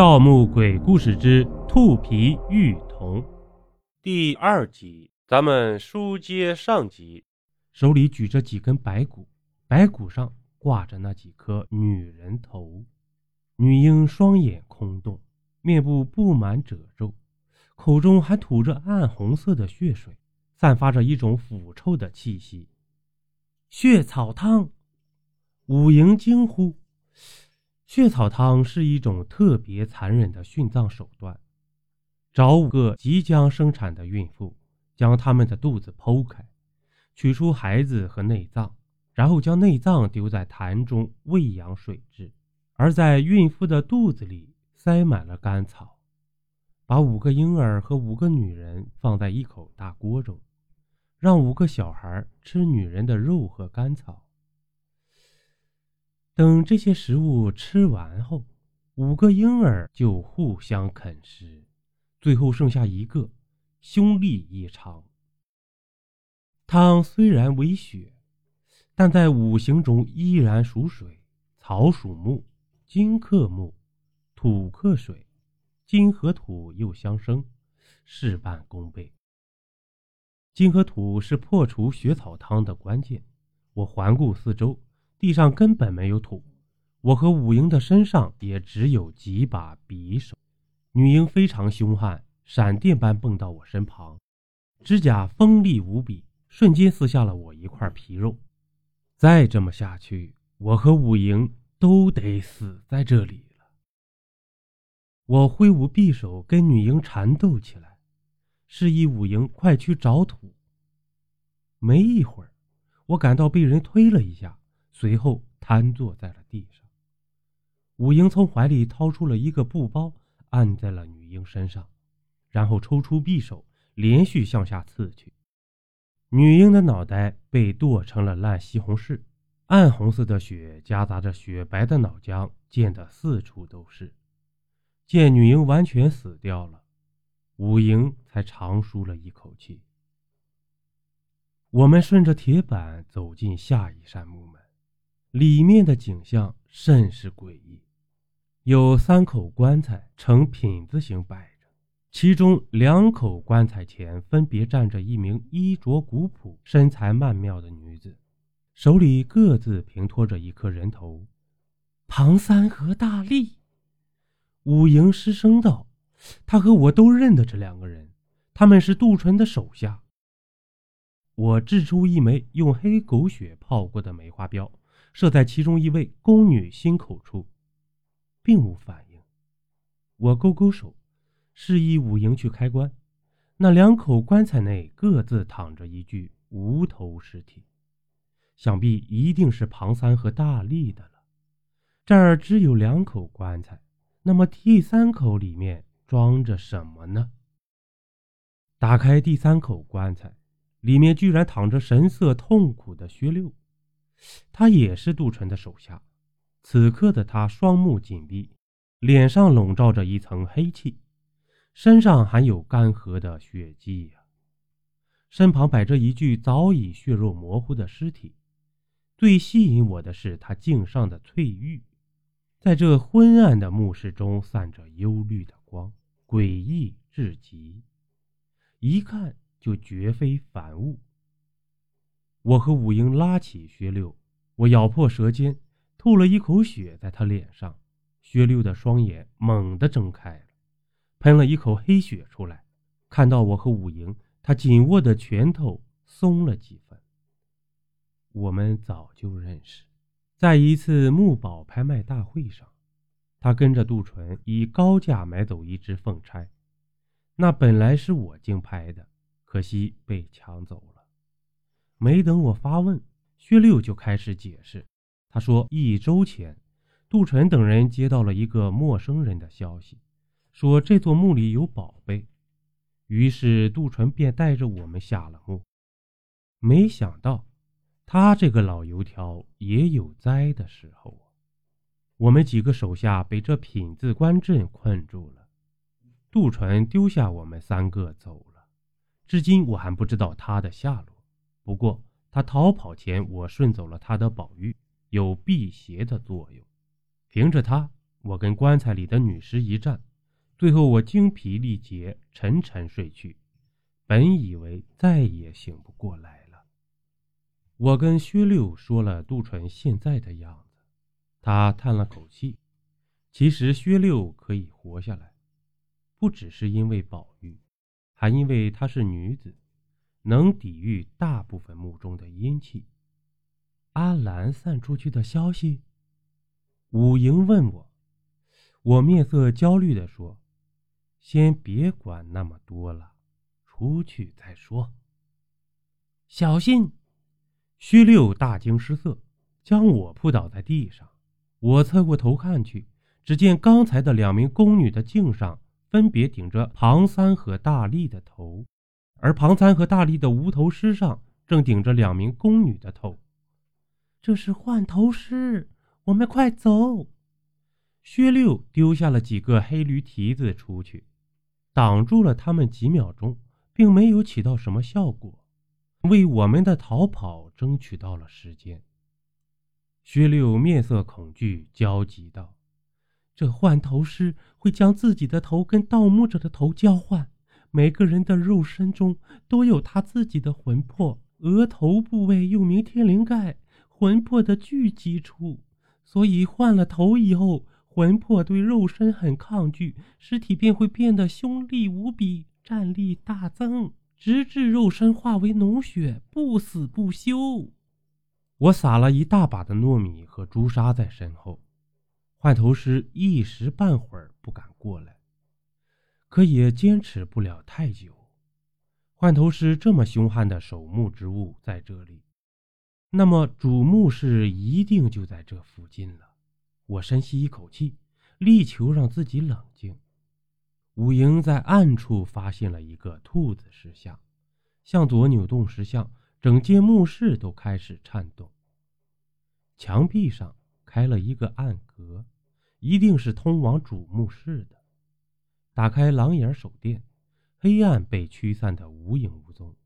盗墓鬼故事之兔皮玉童第二集，咱们书接上集。手里举着几根白骨，白骨上挂着那几颗女人头。女婴双眼空洞，面部布满褶皱，口中还吐着暗红色的血水，散发着一种腐臭的气息。血草汤，五营惊呼。血草汤是一种特别残忍的殉葬手段。找五个即将生产的孕妇，将她们的肚子剖开，取出孩子和内脏，然后将内脏丢在坛中喂养水蛭，而在孕妇的肚子里塞满了干草。把五个婴儿和五个女人放在一口大锅中，让五个小孩吃女人的肉和干草。等这些食物吃完后，五个婴儿就互相啃食，最后剩下一个，凶厉异常。汤虽然为血，但在五行中依然属水，草属木，金克木，土克水，金和土又相生，事半功倍。金和土是破除血草汤的关键。我环顾四周。地上根本没有土，我和武英的身上也只有几把匕首。女婴非常凶悍，闪电般蹦到我身旁，指甲锋利无比，瞬间撕下了我一块皮肉。再这么下去，我和武英都得死在这里了。我挥舞匕首跟女婴缠斗起来，示意武英快去找土。没一会儿，我感到被人推了一下。随后瘫坐在了地上。武英从怀里掏出了一个布包，按在了女婴身上，然后抽出匕首，连续向下刺去。女婴的脑袋被剁成了烂西红柿，暗红色的血夹杂着雪白的脑浆，溅得四处都是。见女婴完全死掉了，武英才长舒了一口气。我们顺着铁板走进下一扇木门。里面的景象甚是诡异，有三口棺材呈品字形摆着，其中两口棺材前分别站着一名衣着古朴、身材曼妙的女子，手里各自平托着一颗人头。庞三和大力，武营失声道：“他和我都认得这两个人，他们是杜淳的手下。”我掷出一枚用黑狗血泡过的梅花镖。射在其中一位宫女心口处，并无反应。我勾勾手，示意武营去开棺。那两口棺材内各自躺着一具无头尸体，想必一定是庞三和大力的了。这儿只有两口棺材，那么第三口里面装着什么呢？打开第三口棺材，里面居然躺着神色痛苦的薛六。他也是杜淳的手下，此刻的他双目紧闭，脸上笼罩着一层黑气，身上还有干涸的血迹呀。身旁摆着一具早已血肉模糊的尸体，最吸引我的是他颈上的翠玉，在这昏暗的墓室中散着幽绿的光，诡异至极，一看就绝非凡物。我和武英拉起薛六，我咬破舌尖，吐了一口血在他脸上。薛六的双眼猛地睁开了，喷了一口黑血出来。看到我和武英，他紧握的拳头松了几分。我们早就认识，在一次木宝拍卖大会上，他跟着杜淳以高价买走一只凤钗，那本来是我竞拍的，可惜被抢走了。没等我发问，薛六就开始解释。他说：“一周前，杜淳等人接到了一个陌生人的消息，说这座墓里有宝贝。于是杜淳便带着我们下了墓。没想到，他这个老油条也有栽的时候啊！我们几个手下被这品字关阵困住了。杜淳丢下我们三个走了，至今我还不知道他的下落。”不过，他逃跑前，我顺走了他的宝玉，有辟邪的作用。凭着他，我跟棺材里的女尸一战，最后我精疲力竭，沉沉睡去。本以为再也醒不过来了。我跟薛六说了杜淳现在的样子，他叹了口气。其实薛六可以活下来，不只是因为宝玉，还因为她是女子，能抵御大部分墓中的阴气。阿兰散出去的消息，武营问我。我面色焦虑地说：“先别管那么多了，出去再说。”小心！薛六大惊失色，将我扑倒在地上。我侧过头看去，只见刚才的两名宫女的颈上分别顶着庞三和大力的头，而庞三和大力的无头尸上正顶着两名宫女的头。这是换头尸，我们快走！薛六丢下了几个黑驴蹄子出去，挡住了他们几秒钟，并没有起到什么效果，为我们的逃跑争取到了时间。薛六面色恐惧，焦急道：“这换头师会将自己的头跟盗墓者的头交换，每个人的肉身中都有他自己的魂魄，额头部位又名天灵盖，魂魄的聚集处，所以换了头以后。”魂魄对肉身很抗拒，尸体便会变得凶厉无比，战力大增，直至肉身化为脓血，不死不休。我撒了一大把的糯米和朱砂在身后，换头师一时半会儿不敢过来，可也坚持不了太久。换头师这么凶悍的守墓之物在这里，那么主墓室一定就在这附近了。我深吸一口气，力求让自己冷静。武营在暗处发现了一个兔子石像，向左扭动石像，整间墓室都开始颤动。墙壁上开了一个暗格，一定是通往主墓室的。打开狼眼手电，黑暗被驱散的无影无踪。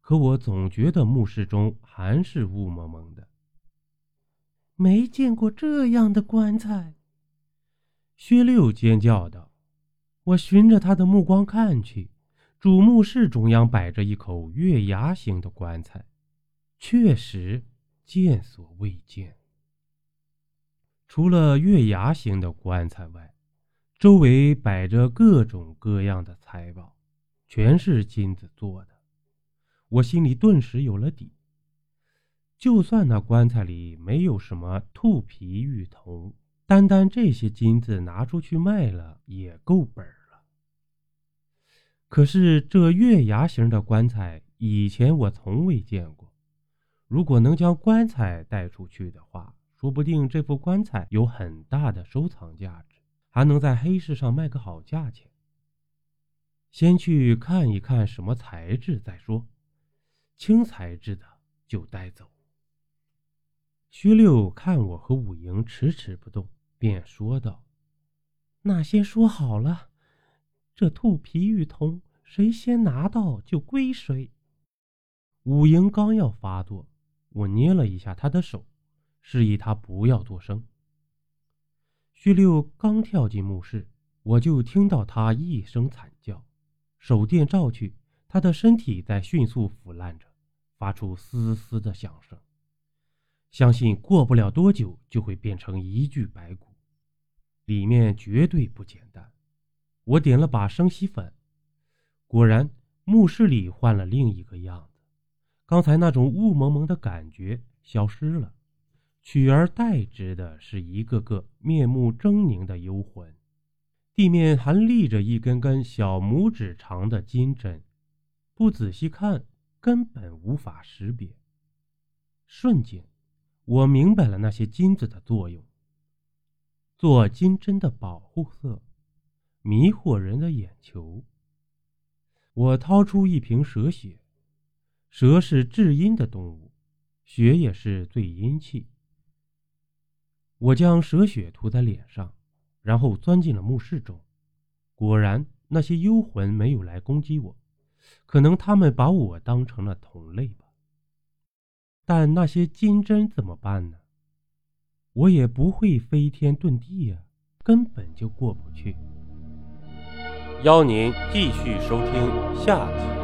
可我总觉得墓室中还是雾蒙蒙的。没见过这样的棺材！薛六尖叫道。我循着他的目光看去，主墓室中央摆着一口月牙形的棺材，确实见所未见。除了月牙形的棺材外，周围摆着各种各样的财宝，全是金子做的。我心里顿时有了底。就算那棺材里没有什么兔皮玉铜，单单这些金子拿出去卖了也够本了。可是这月牙形的棺材以前我从未见过，如果能将棺材带出去的话，说不定这副棺材有很大的收藏价值，还能在黑市上卖个好价钱。先去看一看什么材质再说，青材质的就带走。薛六看我和五营迟迟不动，便说道：“那先说好了，这兔皮玉铜，谁先拿到就归谁。”五营刚要发作，我捏了一下他的手，示意他不要作声。薛六刚跳进墓室，我就听到他一声惨叫，手电照去，他的身体在迅速腐烂着，发出嘶嘶的响声。相信过不了多久就会变成一具白骨，里面绝对不简单。我点了把生息粉，果然墓室里换了另一个样子，刚才那种雾蒙蒙的感觉消失了，取而代之的是一个个面目狰狞的幽魂。地面还立着一根根小拇指长的金针，不仔细看根本无法识别。瞬间。我明白了那些金子的作用，做金针的保护色，迷惑人的眼球。我掏出一瓶蛇血，蛇是至阴的动物，血也是最阴气。我将蛇血涂在脸上，然后钻进了墓室中。果然，那些幽魂没有来攻击我，可能他们把我当成了同类吧。但那些金针怎么办呢？我也不会飞天遁地呀。根本就过不去。邀您继续收听下集。